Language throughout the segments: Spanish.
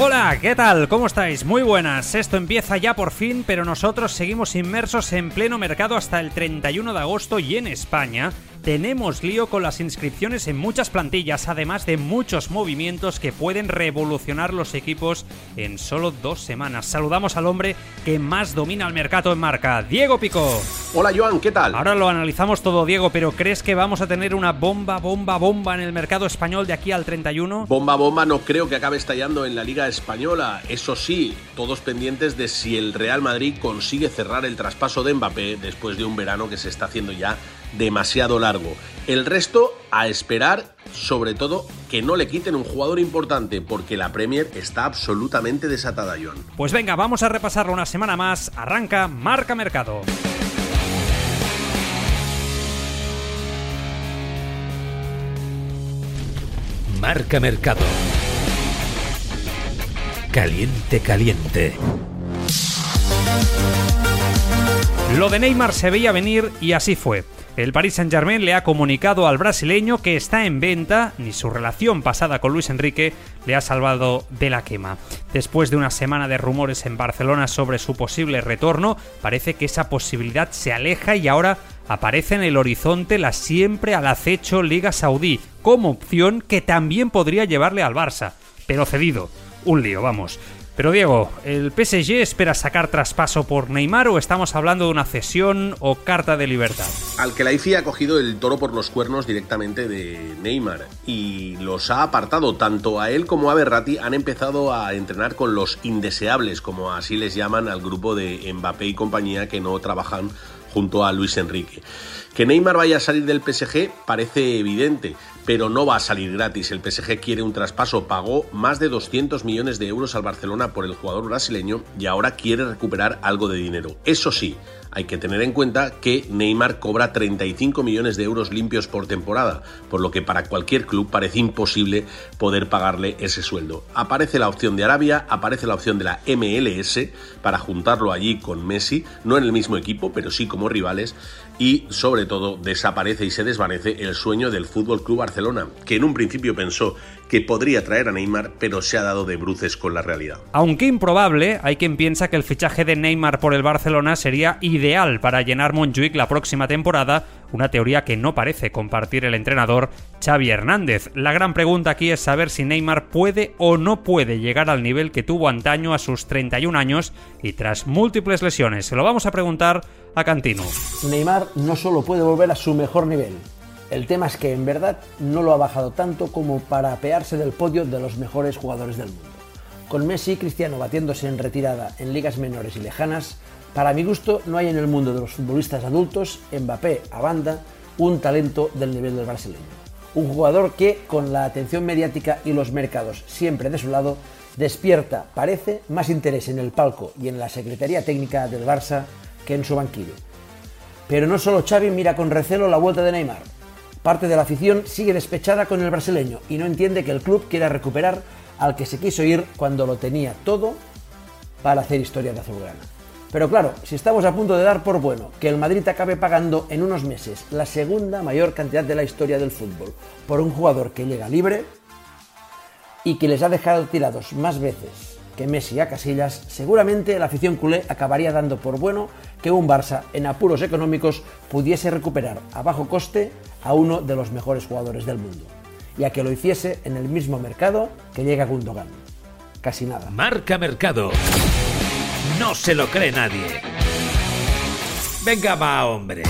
Hola, ¿qué tal? ¿Cómo estáis? Muy buenas. Esto empieza ya por fin, pero nosotros seguimos inmersos en pleno mercado hasta el 31 de agosto y en España tenemos lío con las inscripciones en muchas plantillas, además de muchos movimientos que pueden revolucionar los equipos en solo dos semanas. Saludamos al hombre que más domina el mercado en marca, Diego Pico. Hola Joan, ¿qué tal? Ahora lo analizamos todo, Diego, pero ¿crees que vamos a tener una bomba, bomba, bomba en el mercado español de aquí al 31? Bomba, bomba no creo que acabe estallando en la Liga Española. Eso sí, todos pendientes de si el Real Madrid consigue cerrar el traspaso de Mbappé después de un verano que se está haciendo ya demasiado largo. El resto a esperar, sobre todo, que no le quiten un jugador importante, porque la Premier está absolutamente desatada, John. Pues venga, vamos a repasarlo una semana más. Arranca Marca Mercado. Marca Mercado. Caliente, caliente. Lo de Neymar se veía venir y así fue. El Paris Saint-Germain le ha comunicado al brasileño que está en venta, ni su relación pasada con Luis Enrique le ha salvado de la quema. Después de una semana de rumores en Barcelona sobre su posible retorno, parece que esa posibilidad se aleja y ahora aparece en el horizonte la siempre al acecho Liga Saudí, como opción que también podría llevarle al Barça, pero cedido. Un lío, vamos. Pero Diego, ¿el PSG espera sacar traspaso por Neymar o estamos hablando de una cesión o carta de libertad? Al que la IFI ha cogido el toro por los cuernos directamente de Neymar y los ha apartado. Tanto a él como a Berratti han empezado a entrenar con los indeseables, como así les llaman al grupo de Mbappé y compañía que no trabajan junto a Luis Enrique. Que Neymar vaya a salir del PSG parece evidente, pero no va a salir gratis. El PSG quiere un traspaso, pagó más de 200 millones de euros al Barcelona por el jugador brasileño y ahora quiere recuperar algo de dinero. Eso sí, hay que tener en cuenta que Neymar cobra 35 millones de euros limpios por temporada, por lo que para cualquier club parece imposible poder pagarle ese sueldo. Aparece la opción de Arabia, aparece la opción de la MLS para juntarlo allí con Messi, no en el mismo equipo, pero sí como rivales, y sobre todo desaparece y se desvanece el sueño del Fútbol Club Barcelona, que en un principio pensó que podría traer a Neymar, pero se ha dado de bruces con la realidad. Aunque improbable, hay quien piensa que el fichaje de Neymar por el Barcelona sería ideal para llenar Montjuic la próxima temporada, una teoría que no parece compartir el entrenador Xavi Hernández. La gran pregunta aquí es saber si Neymar puede o no puede llegar al nivel que tuvo antaño a sus 31 años y tras múltiples lesiones. Se lo vamos a preguntar a Cantino. Neymar no solo puede volver a su mejor nivel, el tema es que en verdad no lo ha bajado tanto como para apearse del podio de los mejores jugadores del mundo. Con Messi y Cristiano batiéndose en retirada en ligas menores y lejanas, para mi gusto no hay en el mundo de los futbolistas adultos, Mbappé a banda, un talento del nivel del brasileño. Un jugador que, con la atención mediática y los mercados siempre de su lado, despierta, parece, más interés en el palco y en la Secretaría Técnica del Barça que en su banquillo. Pero no solo Xavi mira con recelo la vuelta de Neymar. Parte de la afición sigue despechada con el brasileño y no entiende que el club quiera recuperar al que se quiso ir cuando lo tenía todo para hacer historia de azulgrana. Pero claro, si estamos a punto de dar por bueno que el Madrid acabe pagando en unos meses la segunda mayor cantidad de la historia del fútbol por un jugador que llega libre y que les ha dejado tirados más veces que Messi a Casillas, seguramente la afición culé acabaría dando por bueno que un Barça en apuros económicos pudiese recuperar a bajo coste a uno de los mejores jugadores del mundo, y a que lo hiciese en el mismo mercado que llega Gundogan. Casi nada. Marca Mercado. No se lo cree nadie. Venga, va, hombre.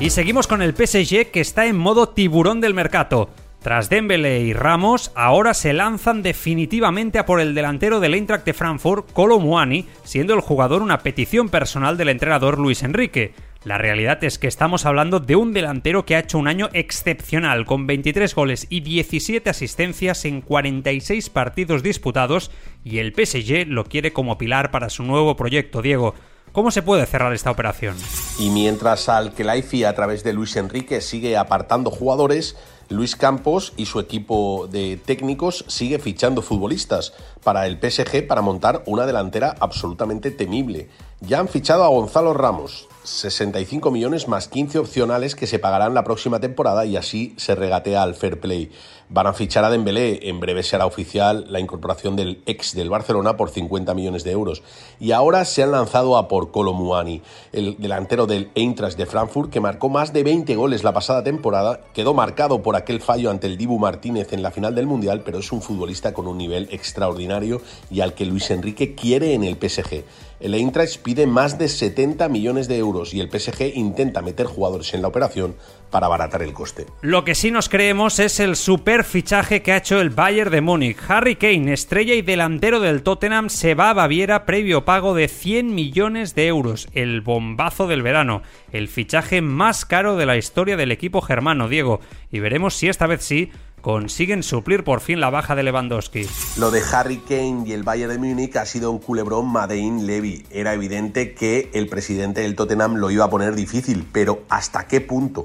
Y seguimos con el PSG que está en modo tiburón del mercado. Tras Dembele y Ramos, ahora se lanzan definitivamente a por el delantero del Eintracht de Frankfurt, Muani, siendo el jugador una petición personal del entrenador Luis Enrique. La realidad es que estamos hablando de un delantero que ha hecho un año excepcional, con 23 goles y 17 asistencias en 46 partidos disputados, y el PSG lo quiere como pilar para su nuevo proyecto, Diego. ¿Cómo se puede cerrar esta operación? Y mientras al Kelaifi a través de Luis Enrique sigue apartando jugadores, Luis Campos y su equipo de técnicos sigue fichando futbolistas para el PSG para montar una delantera absolutamente temible. Ya han fichado a Gonzalo Ramos, 65 millones más 15 opcionales que se pagarán la próxima temporada y así se regatea al fair play. Van a fichar a Dembélé, en breve será oficial la incorporación del ex del Barcelona por 50 millones de euros. Y ahora se han lanzado a por Colomuani, el delantero del Eintracht de Frankfurt que marcó más de 20 goles la pasada temporada, quedó marcado por aquel fallo ante el Dibu Martínez en la final del Mundial, pero es un futbolista con un nivel extraordinario y al que Luis Enrique quiere en el PSG. El Eintracht pide más de 70 millones de euros y el PSG intenta meter jugadores en la operación para abaratar el coste. Lo que sí nos creemos es el super fichaje que ha hecho el Bayern de Múnich. Harry Kane, estrella y delantero del Tottenham, se va a Baviera previo pago de 100 millones de euros. El bombazo del verano. El fichaje más caro de la historia del equipo germano, Diego. Y veremos si esta vez sí consiguen suplir por fin la baja de Lewandowski. Lo de Harry Kane y el Bayern de Múnich ha sido un culebrón Madein Levy. Era evidente que el presidente del Tottenham lo iba a poner difícil, pero ¿hasta qué punto?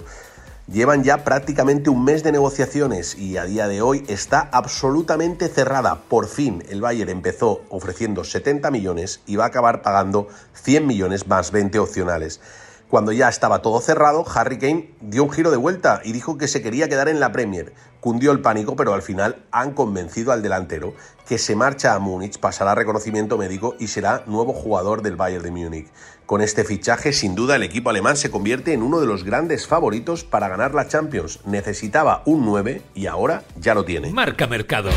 Llevan ya prácticamente un mes de negociaciones y a día de hoy está absolutamente cerrada. Por fin el Bayern empezó ofreciendo 70 millones y va a acabar pagando 100 millones más 20 opcionales. Cuando ya estaba todo cerrado, Harry Kane dio un giro de vuelta y dijo que se quería quedar en la Premier. Cundió el pánico, pero al final han convencido al delantero que se marcha a Múnich, pasará reconocimiento médico y será nuevo jugador del Bayern de Múnich. Con este fichaje, sin duda, el equipo alemán se convierte en uno de los grandes favoritos para ganar la Champions. Necesitaba un 9 y ahora ya lo tiene. Marca Mercado.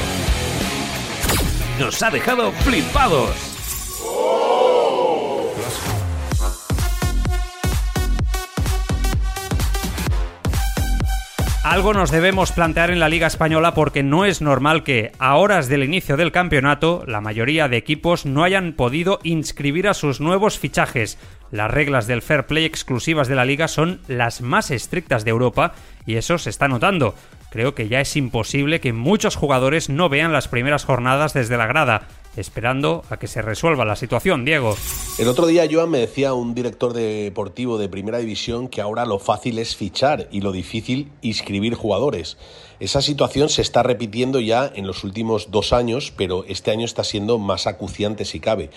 Nos ha dejado flipados. Algo nos debemos plantear en la Liga Española porque no es normal que, a horas del inicio del campeonato, la mayoría de equipos no hayan podido inscribir a sus nuevos fichajes. Las reglas del fair play exclusivas de la liga son las más estrictas de Europa y eso se está notando. Creo que ya es imposible que muchos jugadores no vean las primeras jornadas desde la grada esperando a que se resuelva la situación, Diego. El otro día, Joan, me decía un director deportivo de primera división que ahora lo fácil es fichar y lo difícil inscribir jugadores. Esa situación se está repitiendo ya en los últimos dos años, pero este año está siendo más acuciante si cabe.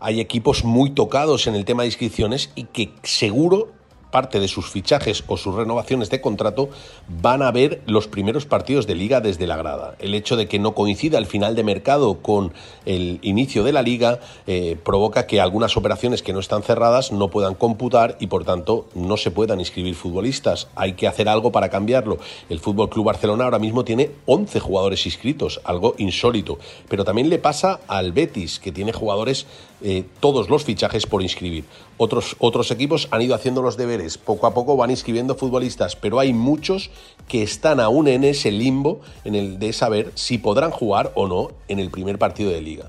Hay equipos muy tocados en el tema de inscripciones y que seguro parte de sus fichajes o sus renovaciones de contrato van a ver los primeros partidos de liga desde la grada. El hecho de que no coincida el final de mercado con el inicio de la liga eh, provoca que algunas operaciones que no están cerradas no puedan computar y por tanto no se puedan inscribir futbolistas. Hay que hacer algo para cambiarlo. El Fútbol Club Barcelona ahora mismo tiene 11 jugadores inscritos, algo insólito, pero también le pasa al Betis que tiene jugadores eh, todos los fichajes por inscribir. Otros, otros equipos han ido haciendo los deberes, poco a poco van inscribiendo futbolistas, pero hay muchos que están aún en ese limbo en el de saber si podrán jugar o no en el primer partido de liga.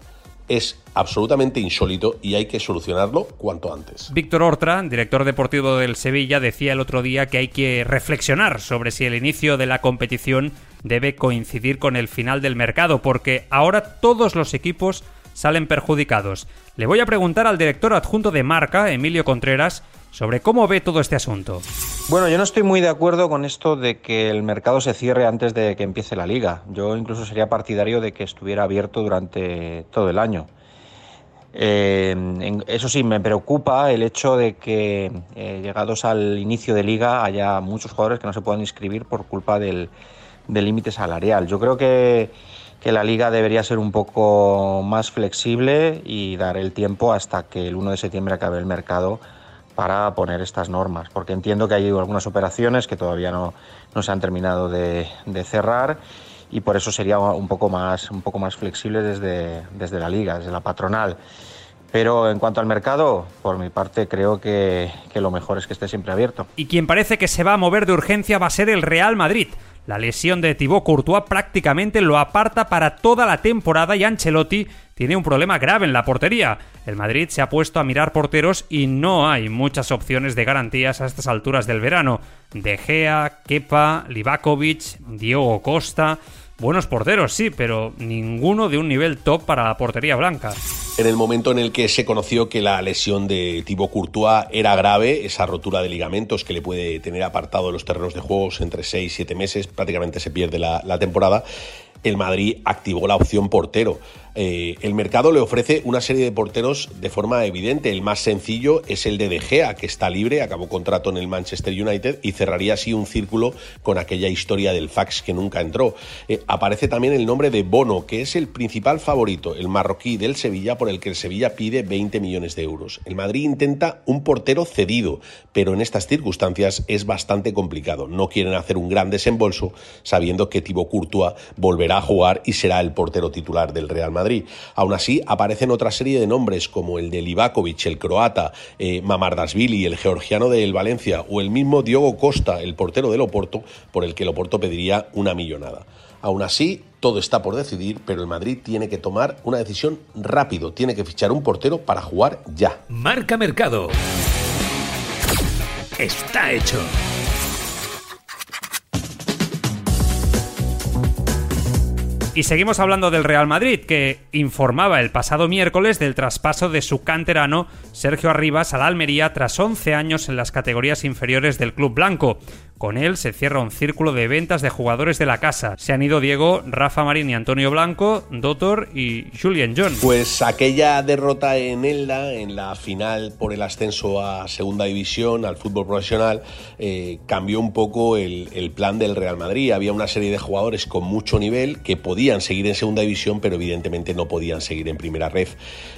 Es absolutamente insólito y hay que solucionarlo cuanto antes. Víctor Ortra, director deportivo del Sevilla, decía el otro día que hay que reflexionar sobre si el inicio de la competición debe coincidir con el final del mercado, porque ahora todos los equipos salen perjudicados. Le voy a preguntar al director adjunto de marca, Emilio Contreras, sobre cómo ve todo este asunto. Bueno, yo no estoy muy de acuerdo con esto de que el mercado se cierre antes de que empiece la liga. Yo incluso sería partidario de que estuviera abierto durante todo el año. Eh, eso sí, me preocupa el hecho de que eh, llegados al inicio de liga haya muchos jugadores que no se puedan inscribir por culpa del límite salarial. Yo creo que que la liga debería ser un poco más flexible y dar el tiempo hasta que el 1 de septiembre acabe el mercado para poner estas normas, porque entiendo que hay algunas operaciones que todavía no, no se han terminado de, cerrar y por eso sería un poco más, un poco más flexible desde, desde la liga, desde la patronal. Pero en cuanto al mercado, por mi parte creo que, que lo mejor es que esté siempre abierto. Y quien parece que se va a mover de urgencia va a ser el Real Madrid. La lesión de Thibaut Courtois prácticamente lo aparta para toda la temporada y Ancelotti tiene un problema grave en la portería. El Madrid se ha puesto a mirar porteros y no hay muchas opciones de garantías a estas alturas del verano. De Gea, Kepa, Livakovic, Diogo Costa. Buenos porteros, sí, pero ninguno de un nivel top para la portería blanca. En el momento en el que se conoció que la lesión de Thibaut Courtois era grave, esa rotura de ligamentos que le puede tener apartado de los terrenos de juegos entre 6 y 7 meses, prácticamente se pierde la, la temporada, el Madrid activó la opción portero. Eh, el mercado le ofrece una serie de porteros de forma evidente. El más sencillo es el de De Gea, que está libre, acabó contrato en el Manchester United y cerraría así un círculo con aquella historia del fax que nunca entró. Eh, aparece también el nombre de Bono, que es el principal favorito, el marroquí del Sevilla, por el que el Sevilla pide 20 millones de euros. El Madrid intenta un portero cedido, pero en estas circunstancias es bastante complicado. No quieren hacer un gran desembolso sabiendo que Thibaut Courtois volverá a jugar y será el portero titular del Real Madrid. Aún así, aparecen otra serie de nombres como el de Livakovic, el croata, eh, Mamardasvili, el georgiano del Valencia o el mismo Diogo Costa, el portero del Oporto, por el que el Oporto pediría una millonada. Aún así, todo está por decidir, pero el Madrid tiene que tomar una decisión rápido, tiene que fichar un portero para jugar ya. Marca Mercado. Está hecho. Y seguimos hablando del Real Madrid, que informaba el pasado miércoles del traspaso de su canterano Sergio Arribas a la Almería tras 11 años en las categorías inferiores del club blanco. Con él se cierra un círculo de ventas de jugadores de la casa. Se han ido Diego, Rafa Marín y Antonio Blanco, Dotor y Julian John. Pues aquella derrota en Elda, en la final por el ascenso a Segunda División, al fútbol profesional, eh, cambió un poco el, plan del Real Madrid. Había una serie de jugadores con mucho nivel que podían seguir en Segunda División, pero evidentemente no podían seguir en Primera Red.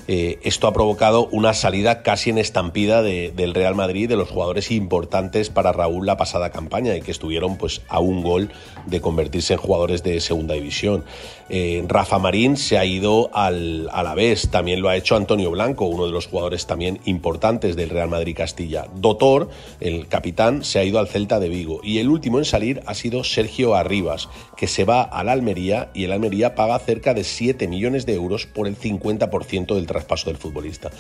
Eh, esto ha provocado una salida casi en estampida del Real Madrid de los jugadores importantes para Raúl la pasada campaña y que estuvieron pues a un gol de convertirse en jugadores de segunda división. Eh, Rafa Marín se ha ido al vez también lo ha hecho Antonio Blanco, uno de los jugadores también importantes del Real Madrid Castilla. Dotor, el capitán, se ha ido al Celta de Vigo y el último en salir ha sido Sergio Arribas, que se va al Almería y el Almería paga cerca de 7 millones de euros por el 50% del traspaso del futbolista.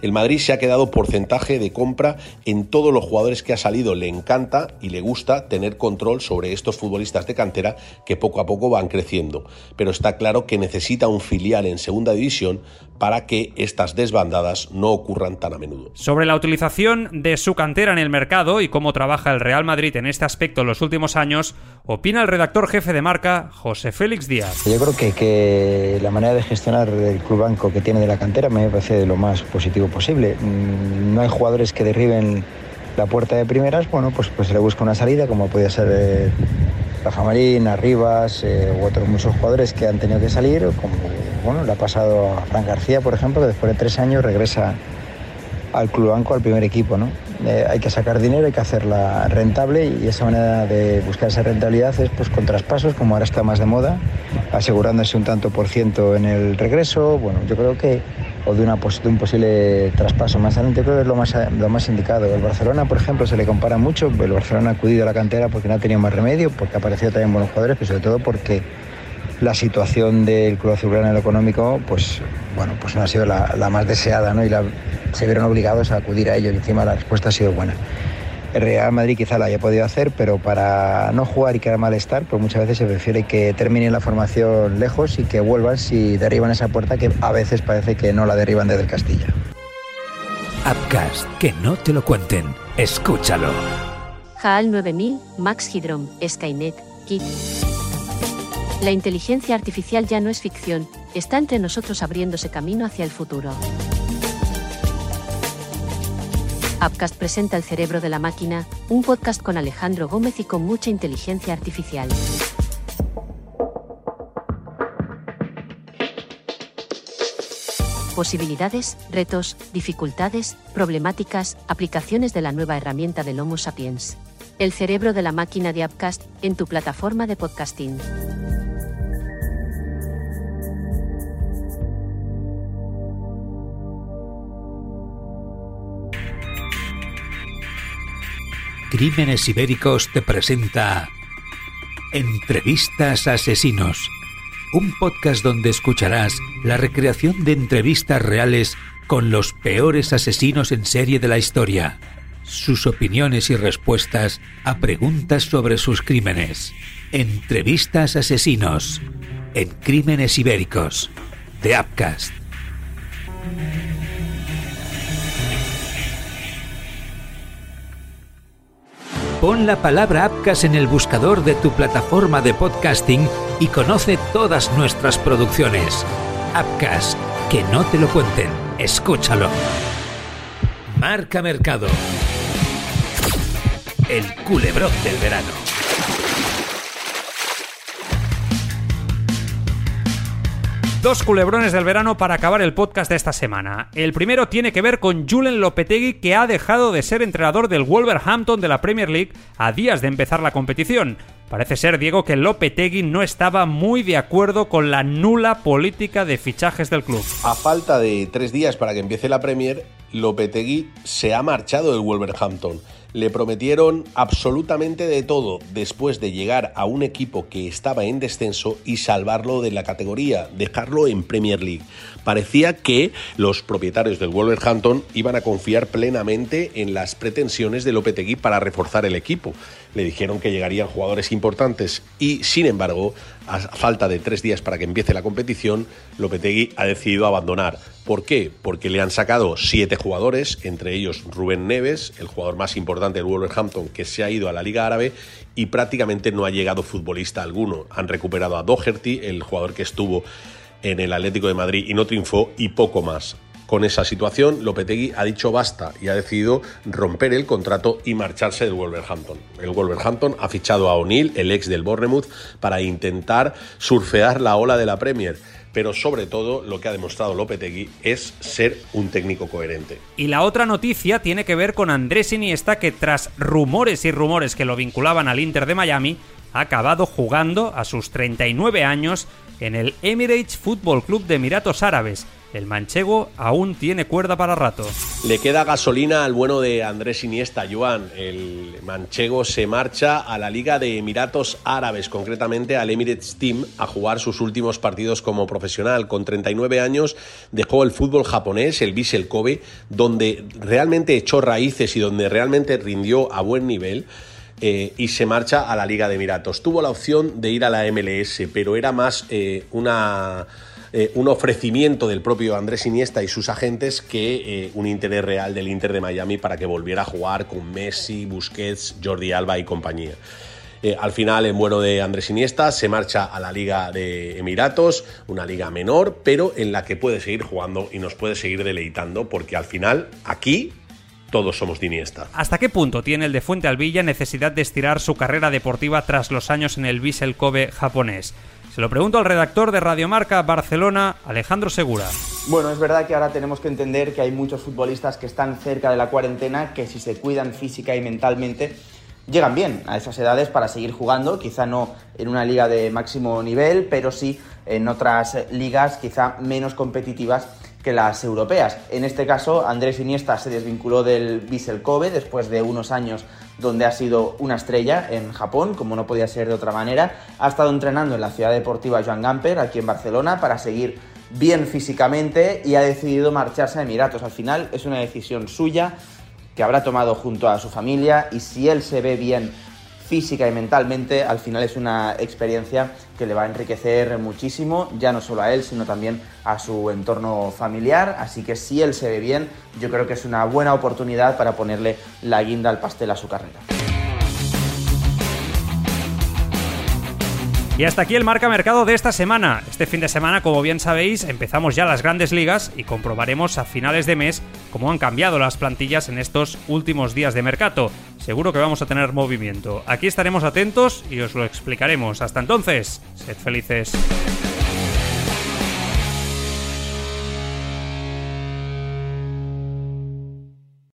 El Madrid se ha quedado porcentaje de compra en todos los jugadores que ha salido. Le encanta y le gusta tener control sobre estos futbolistas de cantera que poco a poco van creciendo. Pero está claro que necesita un filial en segunda división para que estas desbandadas no ocurran tan a menudo. Sobre la utilización de su cantera en el mercado y cómo trabaja el Real Madrid en este aspecto en los últimos años, opina el redactor jefe de marca, José Félix Díaz. Yo creo que, que la manera de gestionar el club banco que tiene de la cantera me parece lo más positivo posible. Mm, no hay jugadores que derriben la puerta de primeras, bueno, pues, pues se le busca una salida, como podía ser eh, Rafa Marín, Arribas eh, u otros muchos jugadores que han tenido que salir, como bueno, le ha pasado a Fran García, por ejemplo, que después de tres años regresa al Club Banco, al primer equipo. ¿no? Eh, hay que sacar dinero, hay que hacerla rentable y esa manera de buscar esa rentabilidad es pues, con traspasos, como ahora está más de moda, asegurándose un tanto por ciento en el regreso. Bueno, yo creo que, o de, un posible traspaso más adelante, creo que es lo más, indicado. El Barcelona, por ejemplo, se le compara mucho. El Barcelona ha acudido a la cantera porque no ha tenido más remedio, porque ha aparecido también buenos jugadores, pero sobre todo porque la situación del Club Azulgrana en lo económico, pues bueno, pues no ha sido la, más deseada, ¿no? Y se vieron obligados a acudir a ello y encima la respuesta ha sido buena. El Real Madrid quizá la haya podido hacer, pero para no jugar y crear malestar, pues muchas veces se prefiere que terminen la formación lejos y que vuelvan si derriban esa puerta que a veces parece que no la derriban desde el Castilla. Upcast, que no te lo cuenten, escúchalo. HAL 9000, Max Hydrom, Skynet, Kit. La inteligencia artificial ya no es ficción, está entre nosotros abriéndose camino hacia el futuro. Upcast presenta El cerebro de la máquina, un podcast con Alejandro Gómez y con mucha inteligencia artificial. Posibilidades, retos, dificultades, problemáticas, aplicaciones de la nueva herramienta del Homo sapiens. El cerebro de la máquina de Upcast en tu plataforma de podcasting. Crímenes Ibéricos te presenta Entrevistas Asesinos, un podcast donde escucharás la recreación de entrevistas reales con los peores asesinos en serie de la historia. sus opiniones y respuestas a preguntas sobre sus crímenes. Entrevistas asesinos en Crímenes Ibéricos de Upcast. Pon la palabra Upcast en el buscador de tu plataforma de podcasting y conoce todas nuestras producciones. Upcast, que no te lo cuenten, escúchalo. Marca Mercado. El culebrón del verano. Dos culebrones del verano para acabar el podcast de esta semana. El primero tiene que ver con Julen Lopetegui que ha dejado de ser entrenador del Wolverhampton de la Premier League a días de empezar la competición. Parece ser, Diego, que Lopetegui no estaba muy de acuerdo con la nula política de fichajes del club. A falta de tres días para que empiece la Premier, Lopetegui se ha marchado del Wolverhampton le prometieron absolutamente de todo después de llegar a un equipo que estaba en descenso y salvarlo de la categoría, dejarlo en Premier League. Parecía que los propietarios del Wolverhampton iban a confiar plenamente en las pretensiones de Lopetegui para reforzar el equipo. Le dijeron que llegarían jugadores importantes y, sin embargo, a falta de tres días para que empiece la competición, Lopetegui ha decidido abandonar. ¿Por qué? Porque le han sacado siete jugadores, entre ellos Rubén Neves, el jugador más importante del Wolverhampton, que se ha ido a la Liga Árabe y prácticamente no ha llegado futbolista alguno. Han recuperado a Doherty, el jugador que estuvo en el Atlético de Madrid y no triunfó, y poco más. Con esa situación, Lopetegui ha dicho basta y ha decidido romper el contrato y marcharse del Wolverhampton. El Wolverhampton ha fichado a O'Neill, el ex del Bournemouth, para intentar surfear la ola de la Premier pero sobre todo lo que ha demostrado Lopetegui es ser un técnico coherente. Y la otra noticia tiene que ver con Andrés Iniesta que tras rumores y rumores que lo vinculaban al Inter de Miami, ha acabado jugando a sus 39 años en el Emirates Football Club de Emiratos Árabes el manchego aún tiene cuerda para rato. Le queda gasolina al bueno de Andrés Iniesta, Joan. El manchego se marcha a la Liga de Emiratos Árabes, concretamente al Emirates Team, a jugar sus últimos partidos como profesional. Con 39 años dejó el fútbol japonés, el Vissel Kobe, donde realmente echó raíces y donde realmente rindió a buen nivel. Eh, y se marcha a la Liga de Emiratos. Tuvo la opción de ir a la MLS, pero era más eh, una eh, un ofrecimiento del propio Andrés Iniesta y sus agentes que un interés real del Inter de Miami para que volviera a jugar con Messi, Busquets, Jordi Alba y compañía. Al final, en bueno de Andrés Iniesta, se marcha a la Liga de Emiratos, una liga menor, pero en la que puede seguir jugando y nos puede seguir deleitando, porque al final, aquí, todos somos de Iniesta. ¿Hasta qué punto tiene el de Fuente Alvilla necesidad de estirar su carrera deportiva tras los años en el Vissel Kobe japonés? Se lo pregunto al redactor de Radiomarca Barcelona, Alejandro Segura. Bueno, es verdad que ahora tenemos que entender que hay muchos futbolistas que están cerca de la cuarentena, que si se cuidan física y mentalmente, llegan bien a esas edades para seguir jugando, quizá no en una liga de máximo nivel, pero sí en otras ligas quizá menos competitivas que las europeas. En este caso, Andrés Iniesta se desvinculó del Vissel Kobe después de unos años donde ha sido una estrella en Japón, como no podía ser de otra manera. Ha estado entrenando en la ciudad deportiva Joan Gamper, aquí en Barcelona, para seguir bien físicamente y ha decidido marcharse a Emiratos. Al final es una decisión suya que habrá tomado junto a su familia y si él se ve bien física y mentalmente, al final es una experiencia que le va a enriquecer muchísimo, ya no solo a él, sino también a su entorno familiar. Así que si él se ve bien, yo creo que es una buena oportunidad para ponerle la guinda al pastel a su carrera. Y hasta aquí el marca mercado de esta semana. Este fin de semana, como bien sabéis, empezamos ya las grandes ligas y comprobaremos a finales de mes cómo han cambiado las plantillas en estos últimos días de mercado. Seguro que vamos a tener movimiento. Aquí estaremos atentos y os lo explicaremos. Hasta entonces, sed felices.